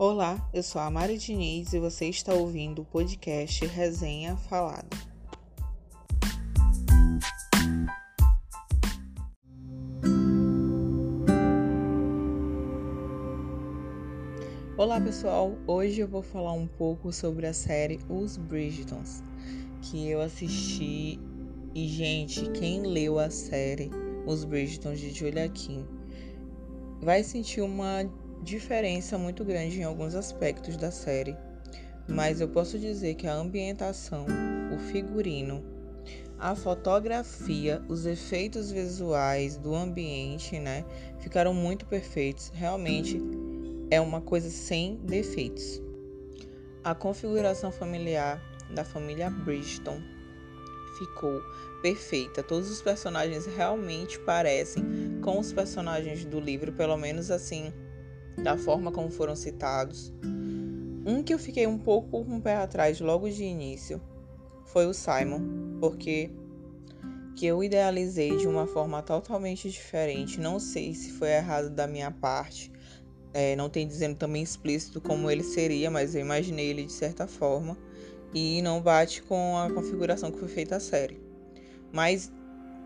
Olá, eu sou a Mari Diniz e você está ouvindo o podcast Resenha Falada. Olá pessoal, hoje eu vou falar um pouco sobre a série Os Bridgetons, que eu assisti e gente, quem leu a série Os Bridgetons de Julia Kim vai sentir uma diferença muito grande em alguns aspectos da série, mas eu posso dizer que a ambientação, o figurino, a fotografia, os efeitos visuais do ambiente, né, ficaram muito perfeitos. Realmente é uma coisa sem defeitos. A configuração familiar da família Bridgeton ficou perfeita. Todos os personagens realmente parecem com os personagens do livro, pelo menos assim, da forma como foram citados. Um que eu fiquei um pouco com o pé atrás logo de início foi o Simon, porque que eu idealizei de uma forma totalmente diferente. Não sei se foi errado da minha parte. É, não tem dizendo também explícito como ele seria, mas eu imaginei ele de certa forma e não bate com a configuração que foi feita a série. Mas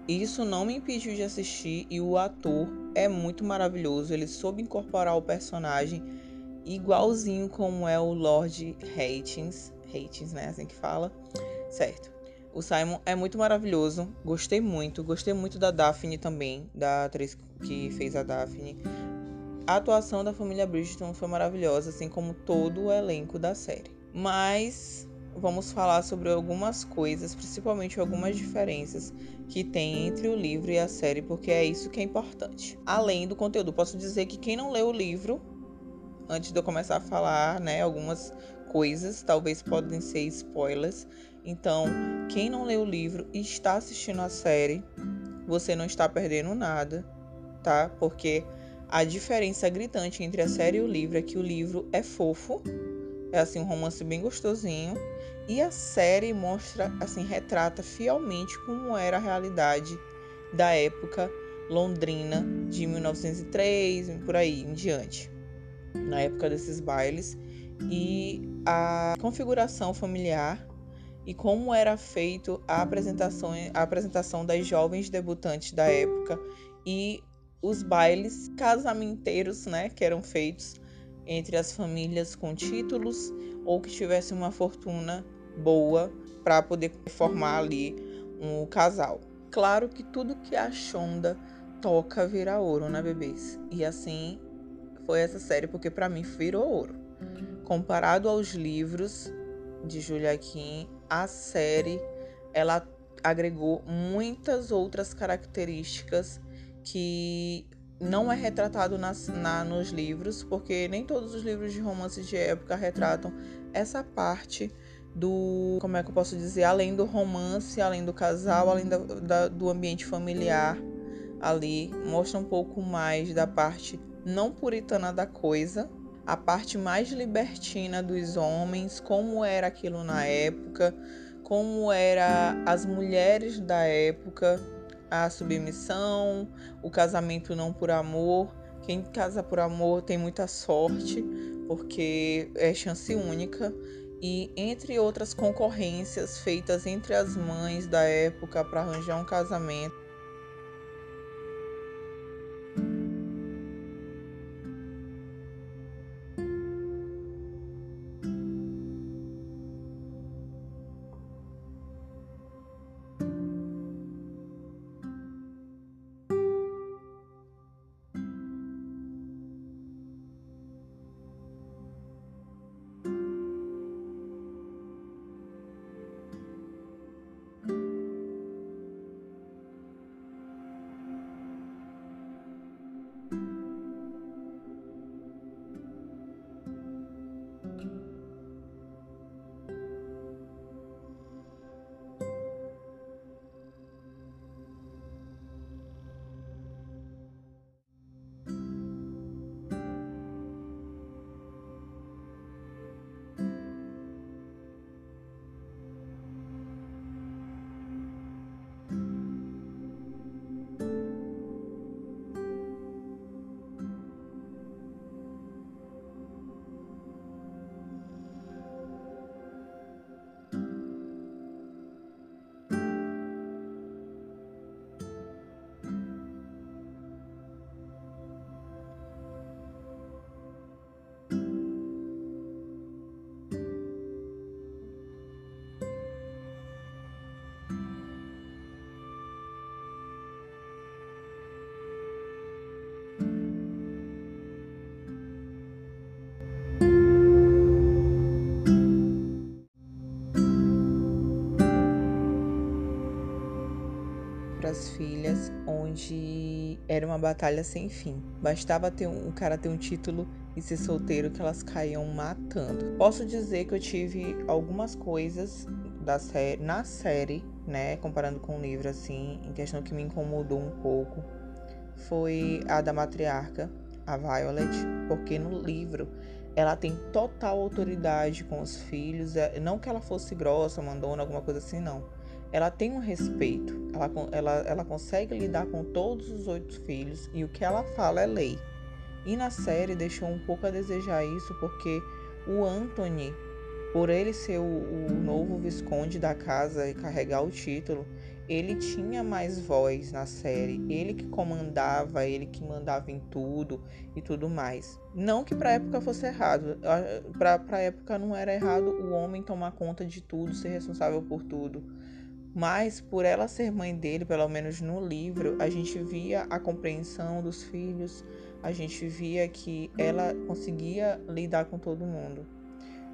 isso não me impediu de assistir e o ator é muito maravilhoso. Ele soube incorporar o personagem igualzinho como é o Lord Hastings, Hastings, né, assim que fala, certo? O Simon é muito maravilhoso, gostei muito, gostei muito da Daphne também, da atriz que fez a Daphne. A atuação da família Bridgeton foi maravilhosa, assim como todo o elenco da série. Mas vamos falar sobre algumas coisas, principalmente algumas diferenças que tem entre o livro e a série, porque é isso que é importante. Além do conteúdo, posso dizer que quem não leu o livro, antes de eu começar a falar, né, algumas coisas, talvez podem ser spoilers. Então, quem não leu o livro e está assistindo a série, você não está perdendo nada, tá? Porque a diferença gritante entre a série e o livro é que o livro é fofo, é assim um romance bem gostosinho. E a série mostra, assim, retrata fielmente como era a realidade da época londrina de 1903, por aí em diante, na época desses bailes. E a configuração familiar e como era feito a apresentação, a apresentação das jovens debutantes da época e os bailes casamenteiros, né, que eram feitos entre as famílias com títulos ou que tivessem uma fortuna boa para poder formar ali um casal. Claro que tudo que a Shonda toca vira ouro, né, bebês? E assim foi essa série porque para mim virou ouro. Comparado aos livros de Julia Kim, a série ela agregou muitas outras características que não é retratado nas, na, nos livros, porque nem todos os livros de romances de época retratam essa parte do. Como é que eu posso dizer? Além do romance, além do casal, além da, da, do ambiente familiar ali. Mostra um pouco mais da parte não puritana da coisa, a parte mais libertina dos homens, como era aquilo na época, como era as mulheres da época a submissão, o casamento não por amor. Quem casa por amor tem muita sorte, porque é chance única. E entre outras concorrências feitas entre as mães da época para arranjar um casamento. Filhas, onde era uma batalha sem fim. Bastava ter um, o cara ter um título e ser solteiro que elas caíam matando. Posso dizer que eu tive algumas coisas da série, na série, né, comparando com o livro assim, em questão que me incomodou um pouco, foi a da matriarca, a Violet, porque no livro ela tem total autoridade com os filhos, é, não que ela fosse grossa, mandona, alguma coisa assim, não. Ela tem um respeito, ela, ela, ela consegue lidar com todos os oito filhos e o que ela fala é lei. E na série deixou um pouco a desejar isso porque o Anthony, por ele ser o, o novo visconde da casa e carregar o título, ele tinha mais voz na série, ele que comandava, ele que mandava em tudo e tudo mais. Não que para época fosse errado, para época não era errado o homem tomar conta de tudo, ser responsável por tudo. Mas por ela ser mãe dele, pelo menos no livro, a gente via a compreensão dos filhos, a gente via que ela conseguia lidar com todo mundo.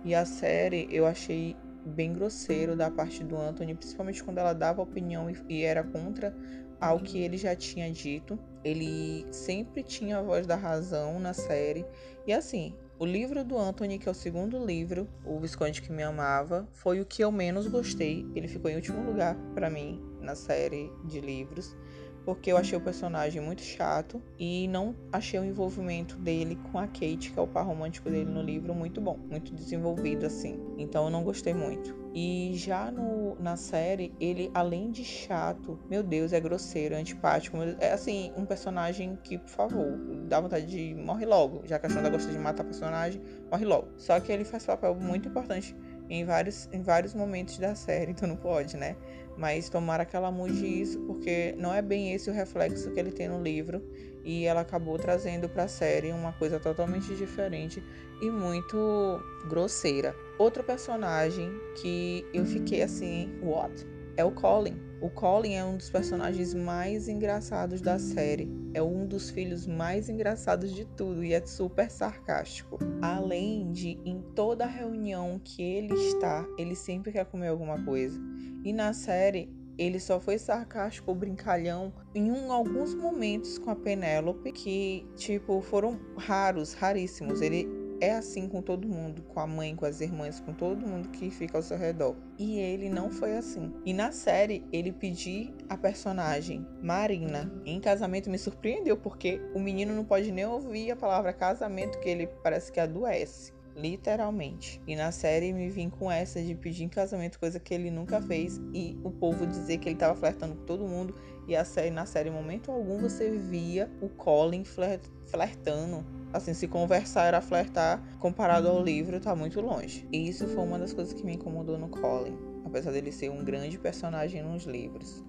E a série eu achei bem grosseiro da parte do Anthony, principalmente quando ela dava opinião e, era contra ao que ele já tinha dito. Ele sempre tinha a voz da razão na série. E assim, o livro do Anthony, que é o segundo livro, O Visconde que Me Amava, foi o que eu menos gostei. Ele ficou em último lugar para mim na série de livros porque eu achei o personagem muito chato e não achei o envolvimento dele com a Kate, que é o par romântico dele no livro, muito bom, muito desenvolvido assim. Então eu não gostei muito. E já no, na série, ele, além de chato, meu Deus, é grosseiro, é antipático. É assim, um personagem que, por favor, dá vontade de morre logo. Já que a Shonda gosta de matar personagem, morre logo. Só que ele faz papel muito importante em vários, em vários momentos da série, então não pode, né? Mas tomara que ela mude isso, porque não é bem esse o reflexo que ele tem no livro. E ela acabou trazendo para a série uma coisa totalmente diferente e muito grosseira. Outro personagem que eu fiquei assim, what? É o Colin. O Colin é um dos personagens mais engraçados da série. É um dos filhos mais engraçados de tudo e é super sarcástico. Além de, em toda reunião que ele está, ele sempre quer comer alguma coisa. E na série, ele só foi sarcástico brincalhão em um, alguns momentos com a Penélope, que, tipo, foram raros, raríssimos. Ele é assim com todo mundo, com a mãe, com as irmãs, com todo mundo que fica ao seu redor. E ele não foi assim. E na série, ele pediu a personagem Marina em casamento me surpreendeu, porque o menino não pode nem ouvir a palavra casamento, que ele parece que adoece literalmente. E na série me vim com essa de pedir em casamento, coisa que ele nunca fez, e o povo dizer que ele tava flertando com todo mundo. E a série, na série, em momento algum, você via o Colin flertando. Assim, se conversar era flertar, comparado ao livro, tá muito longe. E isso foi uma das coisas que me incomodou no Colin, apesar dele ser um grande personagem nos livros.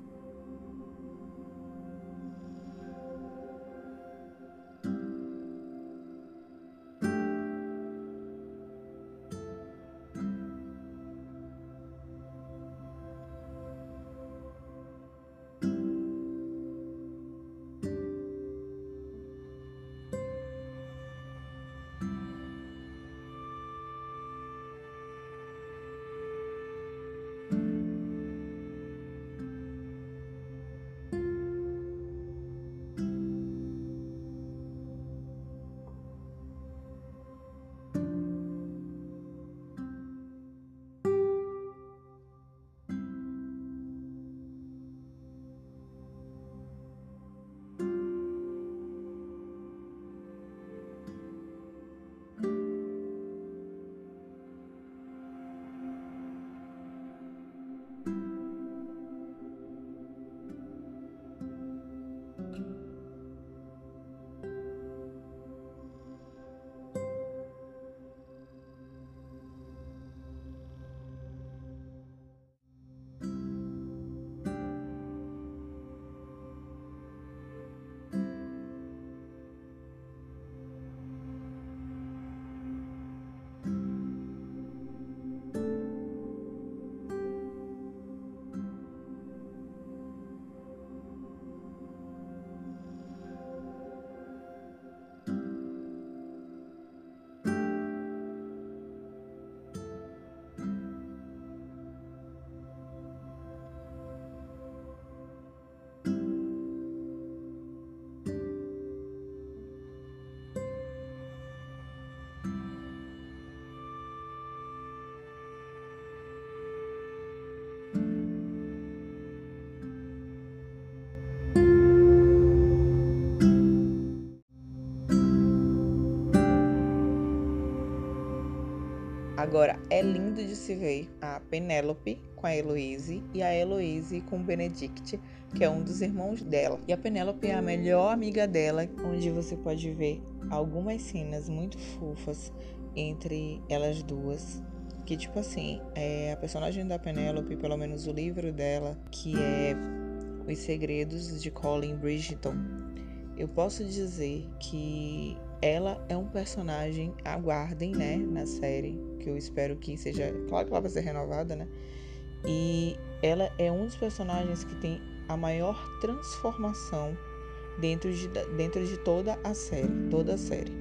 Agora, é lindo de se ver a Penélope com a Heloise e a Heloise com o Benedict, que é um dos irmãos dela. E a Penélope é a melhor amiga dela, onde você pode ver algumas cenas muito fofas entre elas duas. Que, tipo assim, é a personagem da Penélope, pelo menos o livro dela, que é Os Segredos de Colin Bridgeton, eu posso dizer que ela é um personagem, aguardem, né, na série, que eu espero que seja, claro que ela vai ser renovada, né? E ela é um dos personagens que tem a maior transformação dentro de, dentro de toda a série, toda a série.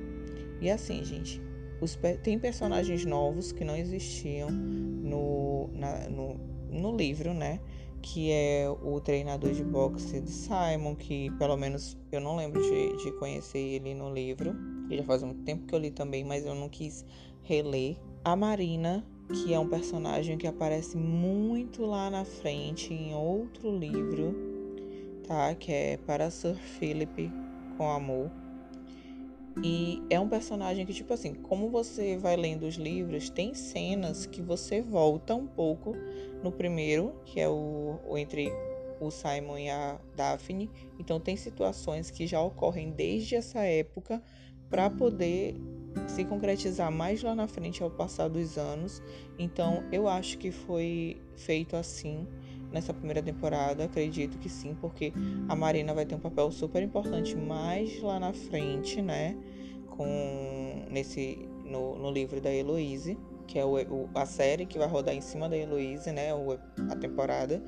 E assim, gente, os, tem personagens novos que não existiam no, na, no, no livro, né? Que é o treinador de boxe de Simon, que pelo menos eu não lembro de, de conhecer ele no livro. Ele já faz muito tempo que eu li também, mas eu não quis reler. A Marina, que é um personagem que aparece muito lá na frente em outro livro, tá? Que é Para Sir Philip com Amor. E é um personagem que, tipo assim, como você vai lendo os livros, tem cenas que você volta um pouco no primeiro, que é o, o entre o Simon e a Daphne. Então tem situações que já ocorrem desde essa época para poder se concretizar mais lá na frente ao passar dos anos. Então eu acho que foi feito assim nessa primeira temporada, acredito que sim, porque a Marina vai ter um papel super importante mais lá na frente, né? Com nesse no, no livro da Heloise, que é o, o, a série que vai rodar em cima da Heloise, né? O, a temporada.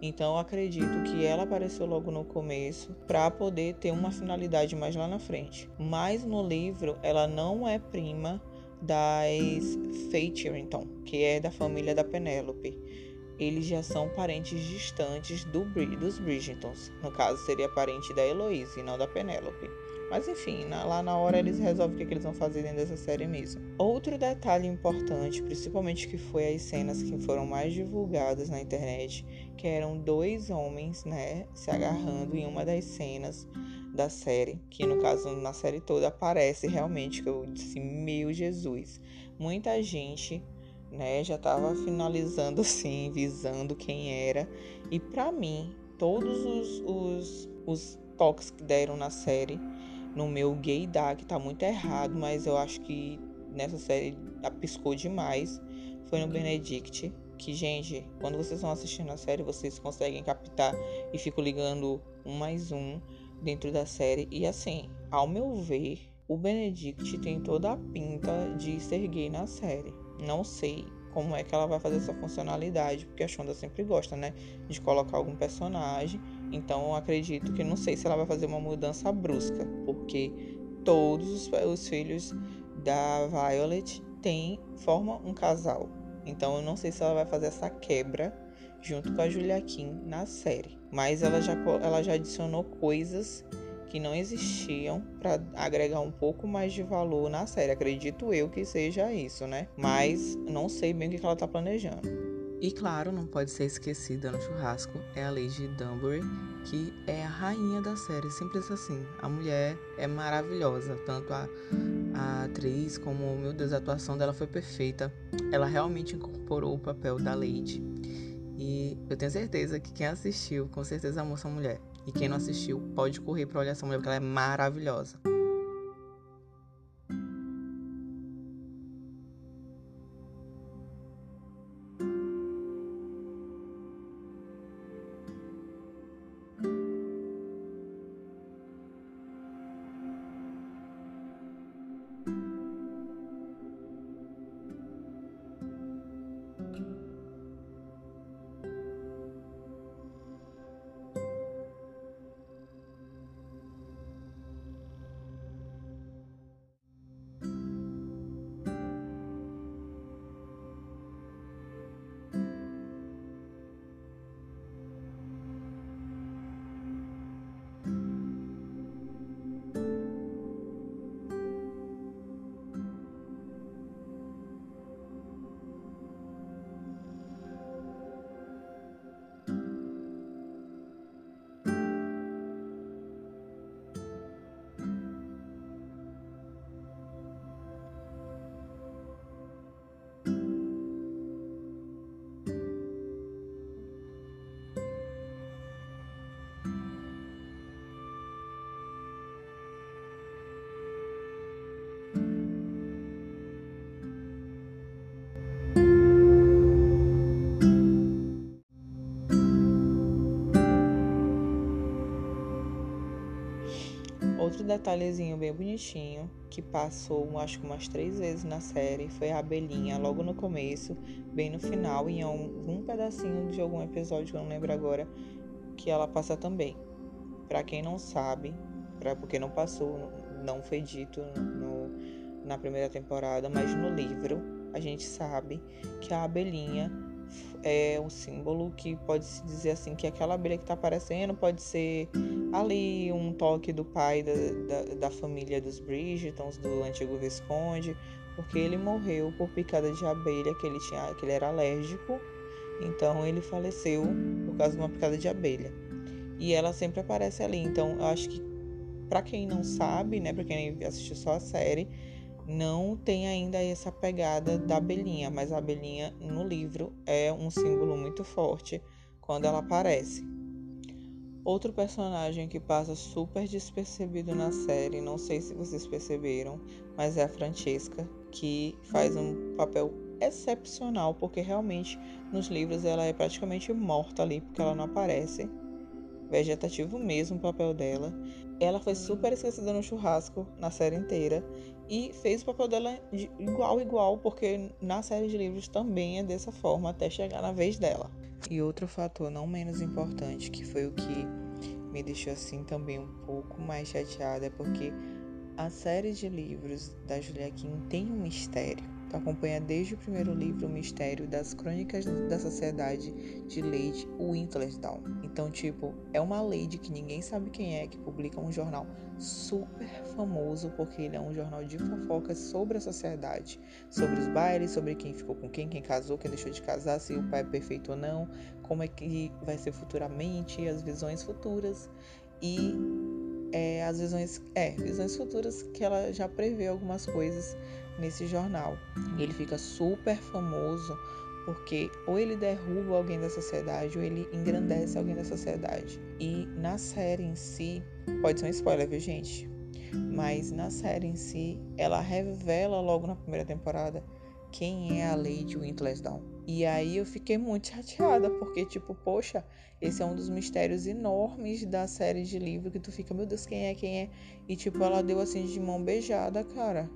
Então acredito que ela apareceu logo no começo para poder ter uma finalidade mais lá na frente. Mas no livro ela não é prima das Faterington, que é da família da Penélope eles já são parentes distantes do, dos Bridgetons. No caso, seria parente da Heloise e não da Penélope. Mas enfim, na, lá na hora eles resolvem o que, que, eles vão fazer dentro dessa série mesmo. Outro detalhe importante, principalmente que foi as cenas que foram mais divulgadas na internet, que eram dois homens, né, se agarrando em uma das cenas da série, que no caso na série toda aparece realmente, que eu disse, meu Jesus. Muita gente né? Já estava finalizando assim, visando quem era. E para mim, todos os, os, os toques que deram na série, no meu gay que tá muito errado, mas eu acho que nessa série piscou demais. Foi no Benedict. Que, gente, quando vocês estão assistindo a série, vocês conseguem captar e fico ligando um mais um dentro da série. E assim, ao meu ver, o Benedict tem toda a pinta de ser gay na série. Não sei como é que ela vai fazer essa funcionalidade, porque a Shonda sempre gosta, né, de colocar algum personagem. Então acredito que não sei se ela vai fazer uma mudança brusca, porque todos os, os filhos da Violet têm formam um casal. Então eu não sei se ela vai fazer essa quebra junto com a Julia Kim na série. Mas ela já, ela já adicionou coisas que não existiam para agregar um pouco mais de valor na série. Acredito eu que seja isso, né? Mas não sei bem o que ela tá planejando. E claro, não pode ser esquecida no churrasco é a Lady Dunbury, que é a rainha da série, simples assim. A mulher é maravilhosa, tanto a, a atriz como, meu Deus, a atuação dela foi perfeita. Ela realmente incorporou o papel da Lady. E eu tenho certeza que quem assistiu, com certeza amou essa mulher. E quem não assistiu, pode correr para olhar essa mulher, porque ela é maravilhosa. Detalhezinho bem bonitinho que passou, acho que umas três vezes na série, foi a abelhinha, logo no começo, bem no final, em algum pedacinho de algum episódio que eu não lembro agora, que ela passa também. Para quem não sabe, pra, porque não passou, não foi dito no, na primeira temporada, mas no livro a gente sabe que a abelhinha é um símbolo que pode se dizer assim que aquela abelha que está aparecendo pode ser ali um toque do pai da, da, da, família dos Bridgetons, do antigo Visconde, porque ele morreu por picada de abelha que ele tinha, que ele era alérgico, então ele faleceu por causa de uma picada de abelha. E ela sempre aparece ali, então eu acho que para quem não sabe, né, para quem assistiu só a série, não tem ainda essa pegada da abelhinha, mas a abelhinha no livro é um símbolo muito forte quando ela aparece. Outro personagem que passa super despercebido na série, não sei se vocês perceberam, mas é a Francesca, que faz um papel excepcional, porque realmente nos livros ela é praticamente morta ali, porque ela não aparece vegetativo mesmo o papel dela. Ela foi super esquecida no churrasco na série inteira e fez o papel dela de igual igual, porque na série de livros também é dessa forma até chegar na vez dela. E outro fator não menos importante, que foi o que me deixou assim também um pouco mais chateada, é porque a série de livros da Julia Kim tem um mistério acompanha desde o primeiro livro o mistério das crônicas da sociedade de Lady Wintersdown. Então, tipo, é uma lady que ninguém sabe quem é, que publica um jornal super famoso, porque ele é um jornal de fofocas sobre a sociedade, sobre os bailes, sobre quem ficou com quem, quem casou, quem deixou de casar, se o pai é perfeito ou não, como é que vai ser futuramente, as visões futuras. E é, as visões, é, visões futuras que ela já prevê algumas coisas nesse jornal. Ele fica super famoso porque ou ele derruba alguém da sociedade ou ele engrandece alguém da sociedade. E na série em si, pode ser um spoiler, viu, gente? Mas na série em si, ela revela logo na primeira temporada quem é a Lady Wintlesdown. E aí eu fiquei muito chateada, porque, tipo, poxa, esse é um dos mistérios enormes da série de livro que tu fica, meu Deus, quem é, quem é? E, tipo, ela deu assim de mão beijada, cara.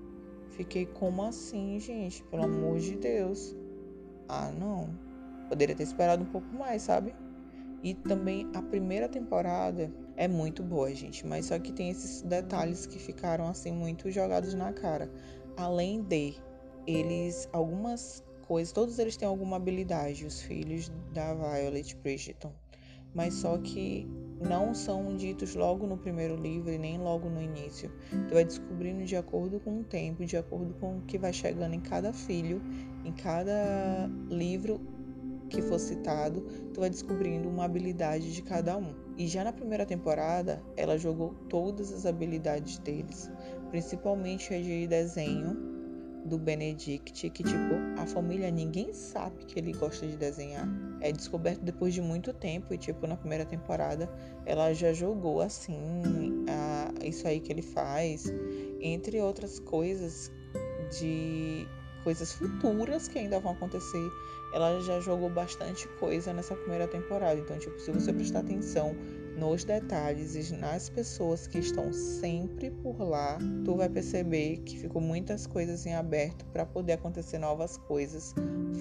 Fiquei, como assim, gente? Pelo amor de Deus. Ah, não. Poderia ter esperado um pouco mais, sabe? E também a primeira temporada é muito boa, gente. Mas só que tem esses detalhes que ficaram, assim, muito jogados na cara. Além de eles, algumas coisas, todos eles têm alguma habilidade, os filhos da Violet Bridgerton. Mas só que não são ditos logo no primeiro livro e nem logo no início. Tu vai descobrindo de acordo com o tempo, de acordo com o que vai chegando em cada filho, em cada livro que for citado, tu vai descobrindo uma habilidade de cada um. E já na primeira temporada, ela jogou todas as habilidades deles, principalmente a de desenho do Benedict, que tipo, a família ninguém sabe que ele gosta de desenhar. É descoberto depois de muito tempo e tipo, na primeira temporada ela já jogou assim, a, isso aí que ele faz, entre outras coisas de coisas futuras que ainda vão acontecer. Ela já jogou bastante coisa nessa primeira temporada. Então, tipo, se você prestar atenção nos detalhes e nas pessoas que estão sempre por lá, tu vai perceber que ficou muitas coisas em aberto para poder acontecer novas coisas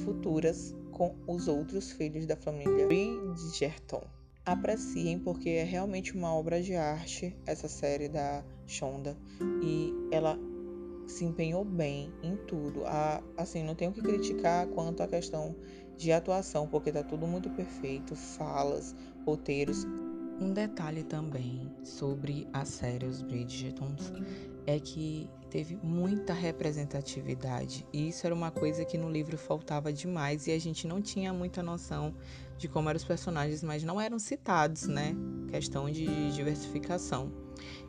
futuras com os outros filhos da família Bridgerton. Apreciem porque é realmente uma obra de arte essa série da Shonda e ela se empenhou bem em tudo. A, assim, não tenho que criticar quanto à questão de atuação, porque tá tudo muito perfeito, falas, roteiros, um detalhe também sobre a série Os Bridgertons é que teve muita representatividade e isso era uma coisa que no livro faltava demais e a gente não tinha muita noção de como eram os personagens, mas não eram citados, né? Questão de diversificação.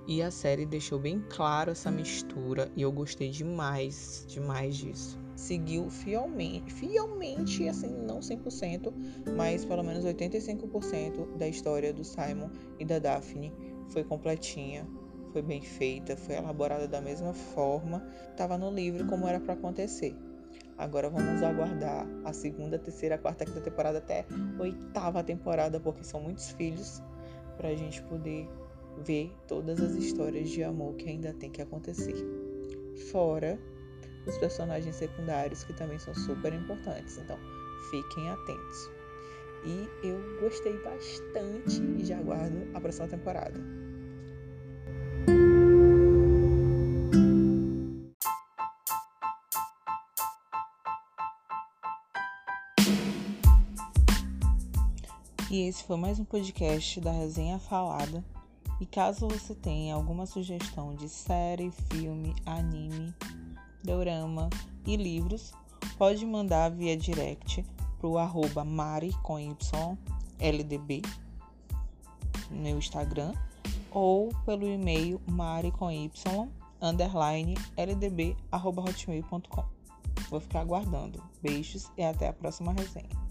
E a série deixou bem claro essa mistura e eu gostei demais, demais disso seguiu fielmente, fielmente, assim, não 100%, mas pelo menos 85% da história do Simon e da Daphne foi completinha, foi bem feita, foi elaborada da mesma forma, estava no livro como era para acontecer. Agora vamos aguardar a segunda, terceira, quarta, quinta temporada até oitava temporada, porque são muitos filhos para a gente poder ver todas as histórias de amor que ainda tem que acontecer. Fora os personagens secundários que também são super importantes. Então, fiquem atentos. E eu gostei bastante e já aguardo a próxima temporada. E esse foi mais um podcast da Resenha Falada. E caso você tenha alguma sugestão de série, filme, anime, dorama e livros, pode mandar via direct pro arroba mari com y ldb no Instagram ou pelo e-mail mari com y underline ldb arroba hotmail.com. Vou ficar aguardando. Beijos e até a próxima resenha.